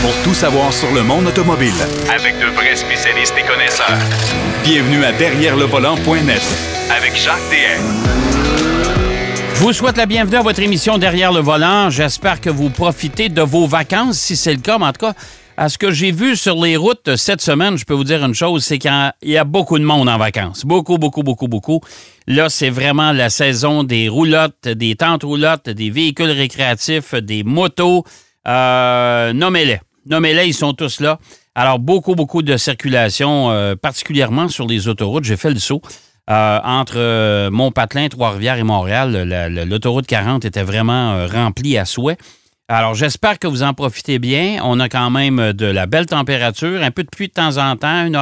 pour tout savoir sur le monde automobile. Avec de vrais spécialistes et connaisseurs. Bienvenue à Derrière le volant.net avec Jacques DM. Je vous souhaite la bienvenue à votre émission Derrière le volant. J'espère que vous profitez de vos vacances, si c'est le cas. Mais en tout cas, à ce que j'ai vu sur les routes cette semaine, je peux vous dire une chose, c'est qu'il y a beaucoup de monde en vacances. Beaucoup, beaucoup, beaucoup, beaucoup. Là, c'est vraiment la saison des roulottes, des tentes roulottes, des véhicules récréatifs, des motos. Euh, nommez-les. Nommez-les, ils sont tous là. Alors, beaucoup, beaucoup de circulation, euh, particulièrement sur les autoroutes. J'ai fait le saut. Euh, entre Mont-Patelin, Trois-Rivières et Montréal, l'autoroute 40 était vraiment remplie à souhait. Alors, j'espère que vous en profitez bien. On a quand même de la belle température, un peu de pluie de temps en temps, une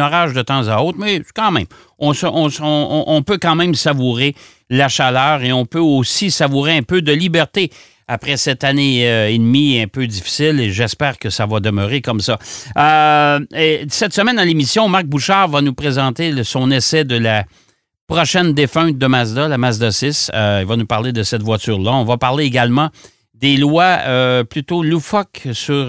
orage, de temps à autre, mais quand même, on, peut quand même savourer la chaleur et on peut aussi savourer un peu de liberté après cette année euh, et demie un peu difficile et j'espère que ça va demeurer comme ça. Euh, cette semaine à l'émission, Marc Bouchard va nous présenter son essai de la prochaine défunte de Mazda, la Mazda 6. Euh, il va nous parler de cette voiture-là. On va parler également des lois plutôt loufoques sur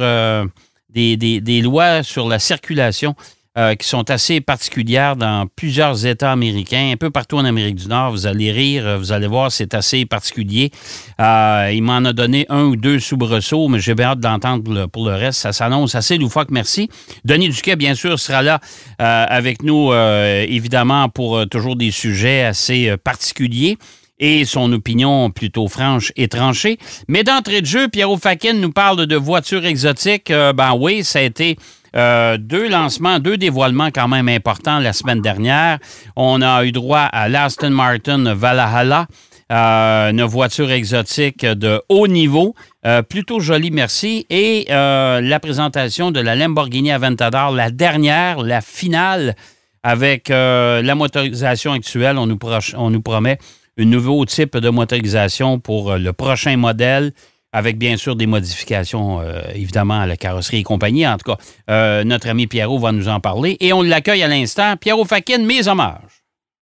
des, lois sur la circulation euh, qui sont assez particulières dans plusieurs États américains, un peu partout en Amérique du Nord. Vous allez rire, vous allez voir, c'est assez particulier. il m'en a donné un ou deux soubresauts, mais j'ai bien hâte d'entendre pour le, reste. Ça s'annonce assez loufoque, merci. Denis Duquet, bien sûr, sera là avec nous, évidemment, pour toujours des sujets assez particuliers et son opinion plutôt franche et tranchée. Mais d'entrée de jeu, Pierrot Fakin nous parle de voitures exotiques. Euh, ben oui, ça a été euh, deux lancements, deux dévoilements quand même importants la semaine dernière. On a eu droit à l'Aston Martin Valhalla. Euh, une voiture exotique de haut niveau, plutôt jolie, merci, et la présentation de la Lamborghini Aventador, la dernière, la finale, avec la motorisation actuelle, on nous, on nous promet un nouveau type de motorisation pour euh, le prochain modèle, avec bien sûr des modifications, euh, évidemment, à la carrosserie et compagnie. En tout cas, euh, notre ami Pierrot va nous en parler. Et on l'accueille à l'instant. Pierrot Fakin, mes hommages.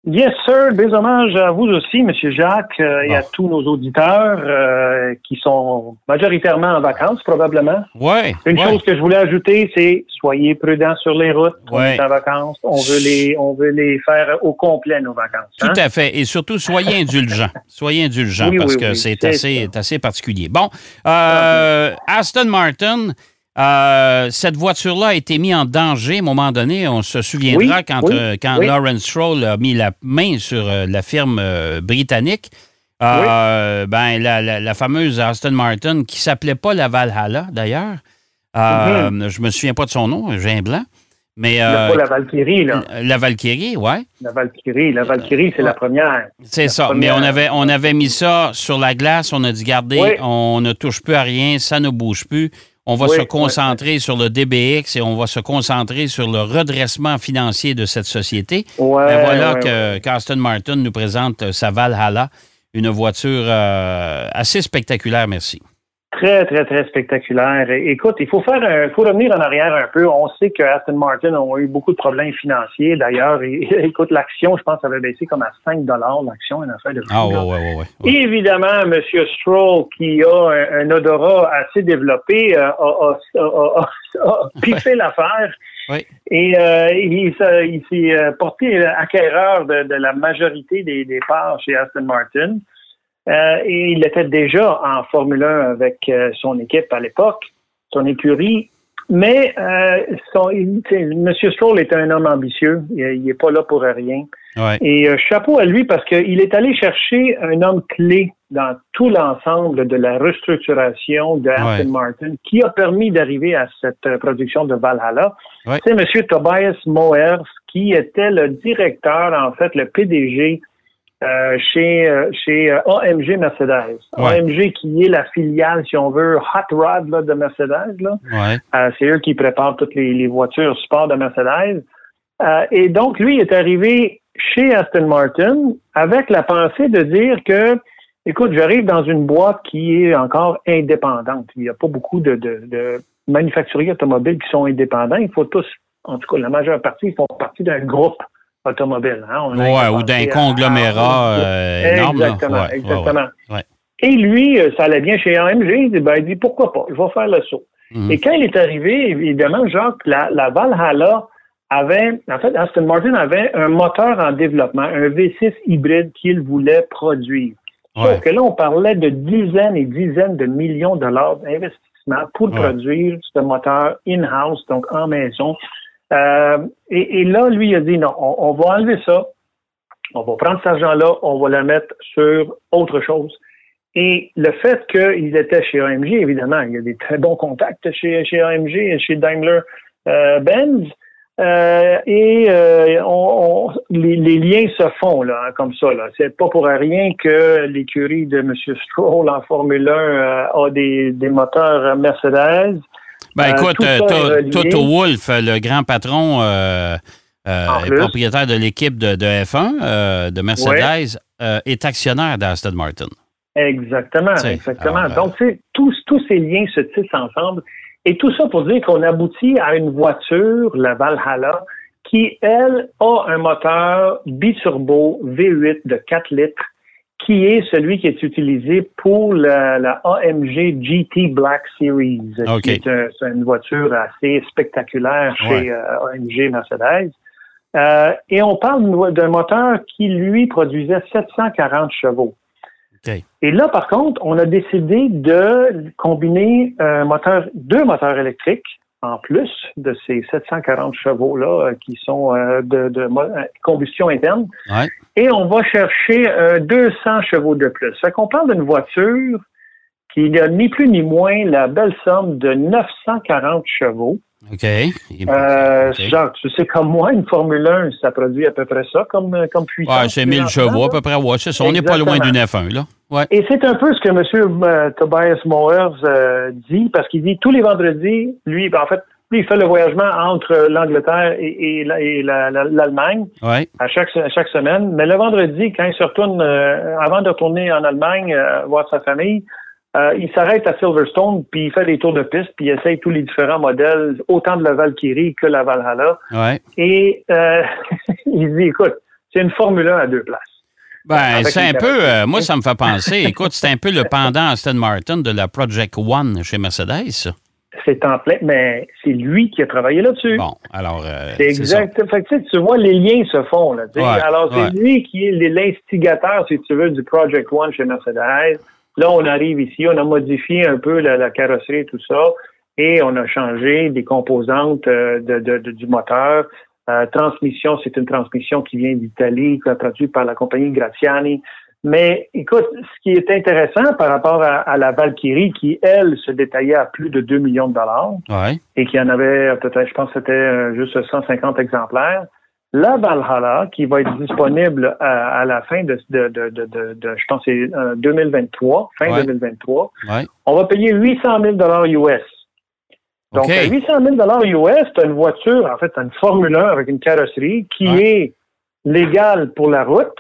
Yes, sir. Des hommages à vous aussi, M. Jacques, euh, et à tous nos auditeurs euh, qui sont majoritairement en vacances, probablement. Oui. Une chose que je voulais ajouter, c'est soyez prudents sur les routes. On est en vacances. On veut les, on veut les faire au complet, nos vacances. Tout hein? à fait. Et surtout, soyez indulgents. soyez indulgents parce que c'est assez, assez particulier. Bon, euh, Aston Martin. Euh, cette voiture-là a été mise en danger à un moment donné. On se souviendra quand, euh, quand Lawrence Stroll a mis la main sur euh, la firme britannique. Ben, la, fameuse Aston Martin, qui s'appelait pas la Valhalla d'ailleurs. Mm-hmm. Je me souviens pas de son nom, j'ai un blanc. Mais, pas la Valkyrie, là. La Valkyrie, oui. La Valkyrie, la Valkyrie, c'est la première. C'est ça. Mais on avait, on avait mis ça sur la glace, on a dit, regardez, on ne touche plus à rien, ça ne bouge plus. On va se concentrer sur le DBX et on va se concentrer sur le redressement financier de cette société. Ben voilà que qu'Aston Martin nous présente sa Valhalla, une voiture euh, assez spectaculaire, merci. Très, très, très spectaculaire. Écoute, il faut faire un, faut revenir en arrière un peu. On sait que Aston Martin ont eu beaucoup de problèmes financiers. D'ailleurs, écoute, l'action, je pense, avait baissé comme à 5 l'action, une affaire de Ah, ouais, ouais, ouais, Évidemment, M. Stroll, qui a un, odorat assez développé, euh, a, a, a, piffé l'affaire. Oui. Et euh, il, s'est euh, porté acquéreur de, de, la majorité des, des parts chez Aston Martin. Euh, et il était déjà en Formule 1 avec euh, son équipe à l'époque, son écurie. Mais euh, M. Stroll est un homme ambitieux. Il n'est pas là pour rien. Et chapeau à lui parce qu'il est allé chercher un homme clé dans tout l'ensemble de la restructuration de Aston Martin qui a permis d'arriver à cette production de Valhalla. C'est M. Tobias Moers qui était le directeur, en fait, le PDG euh, chez, euh, chez euh, AMG Mercedes. AMG qui est la filiale, si on veut, Hot Rod là, de Mercedes. Là. c'est eux qui préparent toutes les, les voitures sport de Mercedes. et donc, lui est arrivé chez Aston Martin avec la pensée de dire que, écoute, j'arrive dans une boîte qui est encore indépendante. Il n'y a pas beaucoup de, de, de manufacturiers automobiles qui sont indépendants. Il faut tous, en tout cas, la majeure partie, ils font partie d'un groupe automobile. Hein? ouais, ou d'un conglomérat euh, énorme. Exactement, exactement. Et lui, euh, ça allait bien chez AMG. Il dit, ben, il dit pourquoi pas, je vais faire le saut. Mhm. Et quand il est arrivé, évidemment, Jacques, la, la Valhalla avait, en fait, Aston Martin avait un moteur en développement, un V6 hybride qu'il voulait produire. Sauf que là, on parlait de dizaines et dizaines de millions de dollars d'investissement pour produire ce moteur in-house, donc en maison. Euh, et, là, lui, il a dit non, on, va enlever ça, on va prendre cet argent-là, on va le mettre sur autre chose. Et le fait qu'ils étaient chez AMG, évidemment, il y a des très bons contacts chez, chez AMG et chez Daimler euh, Benz. Euh, et euh, on, les, liens se font là, hein, comme ça. Là. C'est pas pour rien que l'écurie de M. Stroll en Formule 1 euh, a des, des moteurs Mercedes. Ben écoute, Toto Wolff, le grand patron et propriétaire de l'équipe de, F1 de Mercedes, est actionnaire d'Aston Martin. Exactement, exactement. Donc, tous, tous ces liens se tissent ensemble. Et tout ça pour dire qu'on aboutit à une voiture, la Valhalla, qui, elle, a un moteur biturbo V8 de 4 litres, qui est celui qui est utilisé pour la, AMG GT Black Series, qui est, une voiture assez spectaculaire chez euh, AMG Mercedes. Euh, et on parle d'un moteur qui, lui, produisait 740 chevaux. Et là, par contre, on a décidé de combiner un moteur, deux moteurs électriques en plus de ces 740 chevaux-là euh, qui sont euh, de, euh, combustion interne. Et on va chercher 200 chevaux de plus. Fait qu'on parle d'une voiture qui n'a ni plus ni moins la belle somme de 940 chevaux OK. Euh, Jacques, tu sais, comme moi, une Formule 1, ça produit à peu près ça comme, euh, comme puissance. Ouais, c'est 1000 chevaux à peu près. Ouais, c'est ça. On n'est pas loin d'une F1, là. Ouais. Et c'est un peu ce que M. Euh, Tobias Mowers euh, dit, parce qu'il dit tous les vendredis, lui, ben, en fait, lui, il fait le voyagement entre l'Angleterre et, et l'Allemagne ouais. à, chaque, à chaque semaine. Mais le vendredi, quand il se retourne, avant de retourner en Allemagne voir sa famille, euh, il s'arrête à Silverstone, puis il fait des tours de piste, puis il essaye tous les différents modèles, autant de la Valkyrie que la Valhalla. Ouais. Et euh, il dit, écoute, c'est une Formule 1 à deux places. Ben, c'est un peu, euh, moi, ça me fait penser, écoute, c'est un peu le pendant Aston Martin de la Project One chez Mercedes. C'est en plein, mais c'est lui qui a travaillé là-dessus. Bon, alors. c'est exact. Fait que, tu vois, les liens se font. Là, alors, c'est lui qui est l'instigateur, si tu veux, du Project One chez Mercedes. Là, on arrive ici, on a modifié un peu la, carrosserie et tout ça, et on a changé des composantes euh, de, du moteur. Euh, transmission, c'est une transmission qui vient d'Italie, produite par la compagnie Graziani. Mais écoute, ce qui est intéressant par rapport à, la Valkyrie, qui, elle, se détaillait à plus de 2 millions de dollars, et qui en avait peut-être, je pense que c'était euh, juste 150 exemplaires, la Valhalla, qui va être disponible à, la fin de, de, de, de, je pense, c'est 2023, euh, fin 2023, on va payer 800 000 US. Donc, 800 000 US, tu une voiture, en fait, une Formule 1 avec une carrosserie qui est légale pour la route.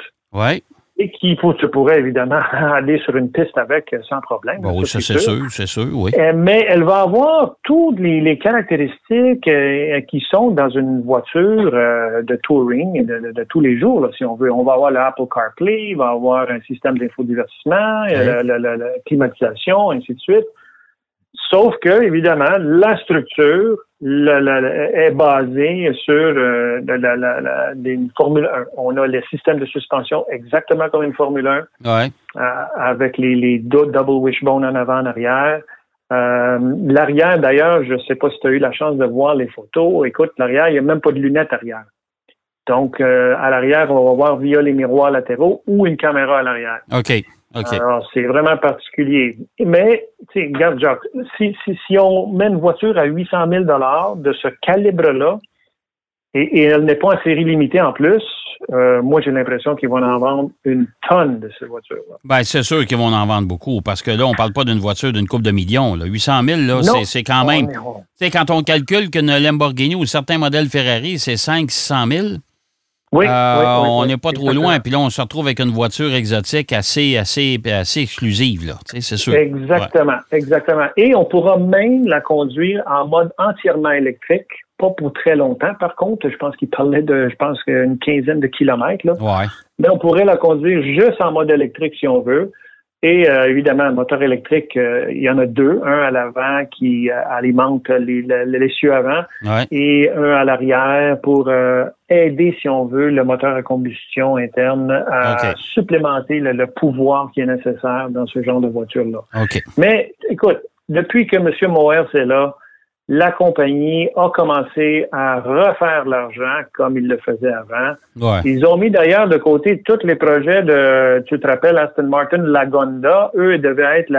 Et qui tu pourrais évidemment aller sur une piste avec euh, sans problème. oui, ça, c'est sûr, c'est sûr, oui. Euh, mais elle va avoir toutes les, caractéristiques euh, qui sont dans une voiture de touring de, tous les jours, si on veut. On va avoir l'Apple CarPlay, il va avoir un système d'infodivertissement, la, la, climatisation, ainsi de suite. Sauf que, évidemment, la structure est basée sur euh, une Formule 1. On a le système de suspension exactement comme une Formule 1, euh, avec les, les double wishbone en avant, en arrière. Euh, l'arrière, d'ailleurs, je ne sais pas si tu as eu la chance de voir les photos. Écoute, l'arrière, il n'y a même pas de lunettes arrière. Donc, à l'arrière, on va voir via les miroirs latéraux ou une caméra à l'arrière. OK. Alors, c'est vraiment particulier. Mais, tu sais, regarde, Jacques, si, si, si, on met une voiture à 800 000 de ce calibre-là, et, elle n'est pas en série limitée en plus, euh, moi, j'ai l'impression qu'ils vont en vendre une tonne de ces voitures-là. Bien, c'est sûr qu'ils vont en vendre beaucoup, parce que là, on ne parle pas d'une voiture d'une coupe de millions. Là. 800 000, là, c'est, quand même... Tu sais, quand on calcule qu'une Lamborghini ou certains modèles Ferrari, c'est 500 000 euh, oui, on n'est pas trop loin. Puis là, on se retrouve avec une voiture exotique assez, assez, assez exclusive, là. c'est sûr. Exactement, exactement. Et on pourra même la conduire en mode entièrement électrique, pas pour très longtemps. Par contre, je pense qu'il parlait de, je pense, une quinzaine de kilomètres, là. Ouais. Mais on pourrait la conduire juste en mode électrique si on veut. Et euh, évidemment, un moteur électrique, euh, il y en a deux, un à l'avant qui euh, alimente les, l'essieu avant. Et un à l'arrière pour aider, si on veut, le moteur à combustion interne à supplémenter le, pouvoir qui est nécessaire dans ce genre de voiture-là. Mais écoute, depuis que M. Moers est là, la compagnie a commencé à refaire l'argent comme il le faisait avant. Ils ont mis d'ailleurs de côté tous les projets de, tu te rappelles, Aston Martin Lagonda. Eux, ils devaient être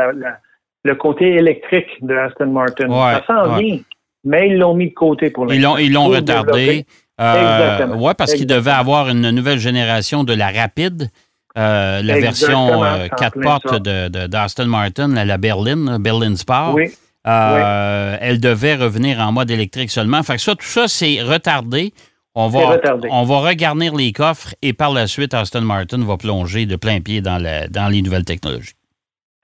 le côté électrique de Aston Martin. Ça s'en vient, mais ils l'ont mis de côté pour l'instant. Ils l'ont retardé. Euh, oui, parce qu'ils devaient avoir une nouvelle génération de la rapide. Euh, la version 4 euh, portes d'Aston Martin, la, Berlin, Berlin Sport. Oui. Euh, elle devait revenir en mode électrique seulement. Fait que ça, tout ça, c'est retardé. On va, on va regarnir les coffres et par la suite, Aston Martin va plonger de plein pied dans, dans les nouvelles technologies.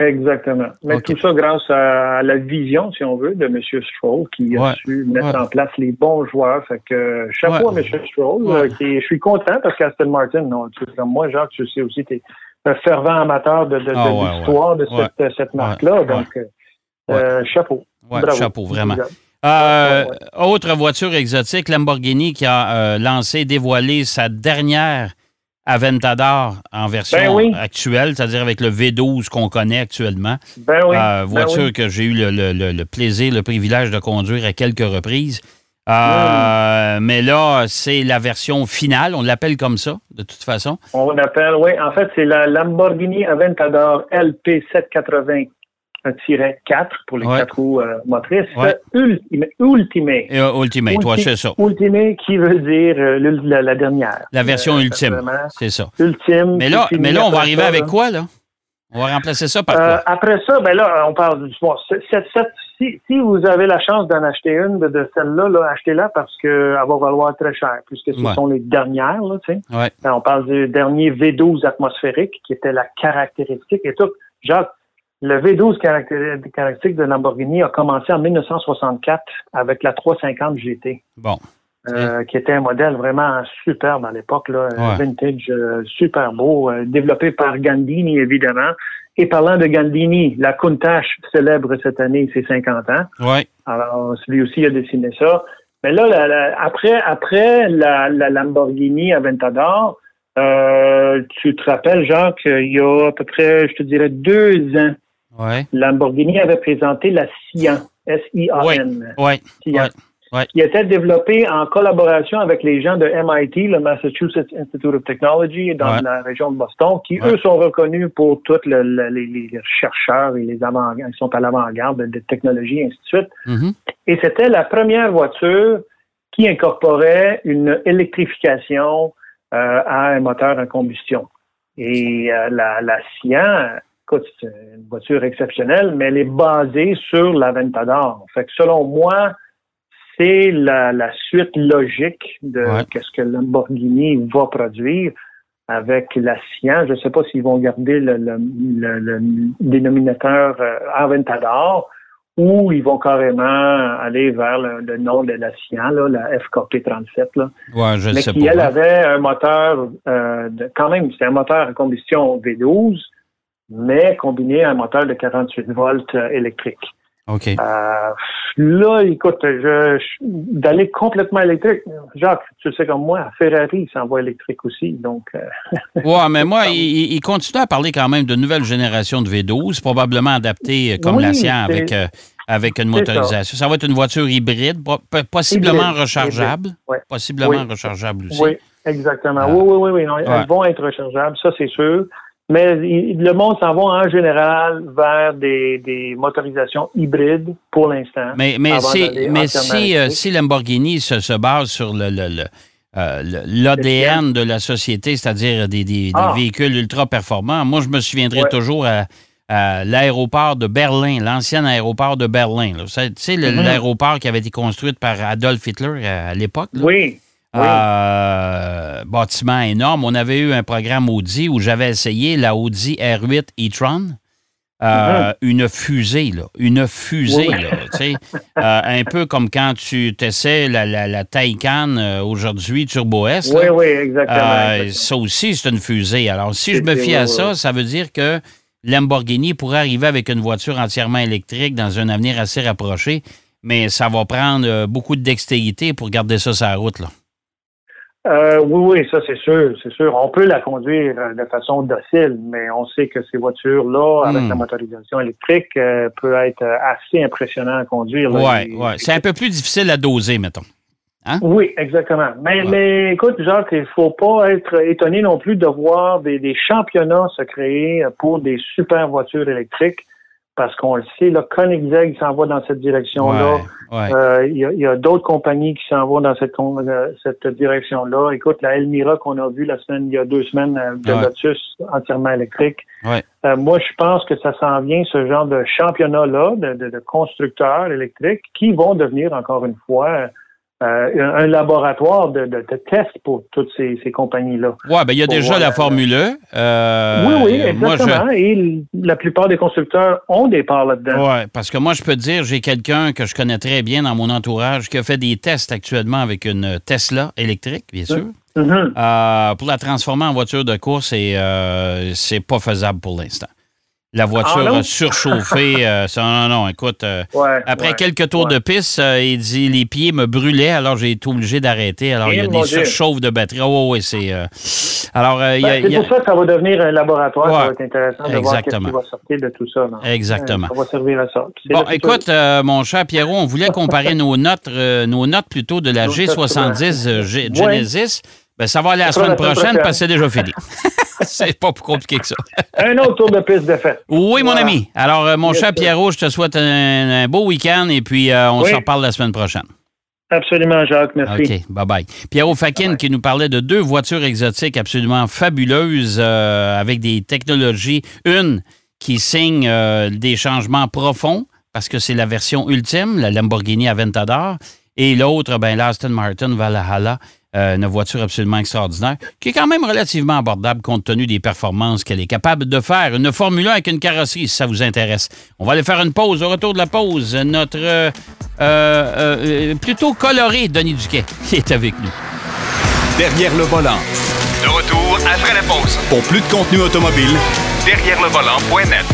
Exactement. Mais tout ça grâce à la vision, si on veut, de M. Stroll qui a su mettre en place les bons joueurs. Fait que chapeau à M. Stroll. Euh, je suis content parce qu'Aston Martin, non, comme moi, Jacques, tu sais aussi, tu es un fervent amateur de, de, ah, l'histoire de cette, cette marque-là. Donc, euh, chapeau. chapeau, vraiment. Euh, autre voiture exotique, Lamborghini qui a euh, lancé, dévoilé sa dernière Aventador en version ben actuelle, c'est-à-dire avec le V12 qu'on connaît actuellement. Ben oui. Ben voiture que j'ai eu le, plaisir, le privilège de conduire à quelques reprises. Mais là, c'est la version finale, on l'appelle comme ça, de toute façon. On l'appelle, oui. En fait, c'est la Lamborghini Aventador LP 780 4 pour les quatre roues euh, motrices. Ultimate. Ultimate. Euh, ultimate, c'est ça. Ultimate qui veut dire euh, la, dernière. La version ultime, c'est ça. Ultime. Mais là, mais là on va arriver avec quoi, là? On va remplacer ça par quoi? Après ça, ben là, on parle du... Bon, si, si, vous avez la chance d'en acheter une de, celle-là, là, achetez-la parce qu'elle va valoir très cher, puisque ce sont les dernières, là, tu sais. Ben, on parle du dernier V12 atmosphérique, qui était la caractéristique et tout. Jacques, le V12 caractéristique de Lamborghini a commencé en 1964 avec la 350 GT. Bon. Euh, qui était un modèle vraiment superbe à l'époque, là, vintage, euh, super beau, euh, développé par Gandini évidemment. Et parlant de Gandini, la Countach célèbre cette année ses 50 ans. Ouais. Alors, lui aussi a dessiné ça. Mais là, après, après la, la Lamborghini Aventador, tu te rappelles, Jacques, il y a à peu près, je te dirais, deux ans, Lamborghini avait présenté la Sian, S-I-A-N. Oui. Qui était développée en collaboration avec les gens de MIT, le Massachusetts Institute of Technology, dans la région de Boston, qui, eux, sont reconnus pour tous les, chercheurs et les avant ils sont à l'avant-garde de, technologie, et ainsi de suite. Mm-hmm. Et c'était la première voiture qui incorporait une électrification euh, à un moteur en combustion. Et euh, la, la Sian écoute, c'est une voiture exceptionnelle, mais elle est basée sur l'Aventador. Fait que selon moi, c'est la, suite logique de ce que Lamborghini va produire avec la. Je ne sais pas s'ils vont garder le, dénominateur euh, Aventador ou ils vont carrément aller vers le, nom de la la FKP37. Là. je mais sais qui, elle, avait un moteur, euh, quand même, c'est un moteur à combustion V12, mais combiné à un moteur de 48 volts euh, électrique. OK. Euh, là, écoute, je, d'aller complètement électrique, Jacques, tu sais comme moi, Ferrari s'envoie électrique aussi, donc. Euh, ouais, mais moi, il, il, continue à parler quand même de nouvelle génération de V12, probablement adaptée comme la sienne avec avec une motorisation. Ça. va être une voiture hybride, possiblement rechargeable. Possiblement rechargeable aussi. Oui, exactement. oui, oui, oui, oui. Elles vont être rechargeables, ça c'est sûr. Mais le monde s'en va en général vers des, motorisations hybrides pour l'instant. Mais, mais, si, mais si, euh, si, Lamborghini se, base sur le, euh, l'ADN de la société, c'est-à-dire des, ah. véhicules ultra performants, moi, je me souviendrai toujours à, l'aéroport de Berlin, l'ancien aéroport de Berlin. Tu sais, mm-hmm. l'aéroport qui avait été construit par Adolf Hitler à, l'époque. Oui. Euh, bâtiment énorme. On avait eu un programme Audi où j'avais essayé la Audi R8 e-tron. Euh, mm-hmm. Une fusée, là. Une fusée, là. Euh, un peu comme quand tu t'essaies la, la, la Taycan aujourd'hui, Turbo S. Oui, oui, exactement, ça aussi, c'est une fusée. Alors, si je me fie à ça, ça veut dire que Lamborghini pourrait arriver avec une voiture entièrement électrique dans un avenir assez rapproché, mais ça va prendre beaucoup de dextérité pour garder ça sur la route. Là. Euh, oui, oui, ça c'est sûr, c'est sûr. On peut la conduire euh, de façon docile, mais on sait que ces voitures-là, avec Hmm. la motorisation électrique, euh, peut être assez impressionnant à conduire. Oui, oui. C'est un peu plus difficile à doser, mettons. Oui, exactement. Mais, Ouais. mais écoute, Jacques, il faut pas être étonné non plus de voir des, des championnats se créer pour des super voitures électriques, parce qu'on le sait, là, Koenigsegg s'en va dans cette direction-là. Ouais, ouais. Euh, Il y a, il y a d'autres compagnies qui s'en vont dans cette, euh, cette direction-là. Écoute, la Elmira qu'on a vue la semaine, il y a deux semaines, euh, de Ouais. Lotus entièrement électrique. Euh, moi, je pense que ça s'en vient, ce genre de championnat-là, de, de- de constructeurs électriques, qui vont devenir, encore une fois, euh, un, laboratoire de, de, de tests pour toutes ces, ces compagnies-là. Ouais, ben, il y a déjà voir la Formule E. Euh, oui, oui, moi, je- exactement. Et la plupart des constructeurs ont des parts là-dedans. Oui, parce que moi, je peux te dire, j'ai quelqu'un que je connais très bien dans mon entourage qui a fait des tests actuellement avec une Tesla électrique, bien sûr, Mhm. euh, pour la transformer en voiture de course et euh, c'est pas faisable pour l'instant. La voiture Ah, non? a surchauffé. euh, non, non, écoute, euh, Ouais, après ouais, quelques tours ouais. de piste, euh, il dit les pieds me brûlaient, alors j'ai été obligé d'arrêter. Alors, Eh, il y a des surchauffes de batterie. Oh, oui, c'est. alors, il y a- Ben, il c'est y a- pour ça que ça va devenir un laboratoire. Ça va être intéressant de voir qu'est-ce Exactement. qui va sortir de tout ça. là. Exactement. Ça va servir à ça. Bon, écoute, mon cher Pierrot, on voulait comparer nos notes, nos notes plutôt de la Nos G70 euh, G-. Genesis. Ben, ça va aller la semaine la semaine prochaine prochaine. parce que c'est déjà fini. c'est pas plus compliqué que ça. Un autre tour de piste de fait. Oui, mon ami. Alors, euh, mon Yes, cher. Pierrot, je te souhaite un, un beau week-end et puis euh, on Oui. se reparle la semaine prochaine. Absolument, Jacques. Merci. OK, bye-bye. Pierrot Fakin qui nous parlait de deux voitures exotiques absolument fabuleuses euh, avec des technologies. Une qui signe des changements profonds parce que c'est la version ultime, la Lamborghini Aventador. Et l'autre, ben, l'Aston Martin Valhalla, euh, une voiture absolument extraordinaire, qui est quand même relativement abordable compte tenu des performances qu'elle est capable de faire. Une Formule 1 avec une carrosserie, si ça vous intéresse. On va aller faire une pause. Au retour de la pause, notre euh, euh, plutôt coloré Denis Duquet qui est avec nous. Derrière le volant. De retour après la pause. Pour plus de contenu automobile, Derrière le volant.net.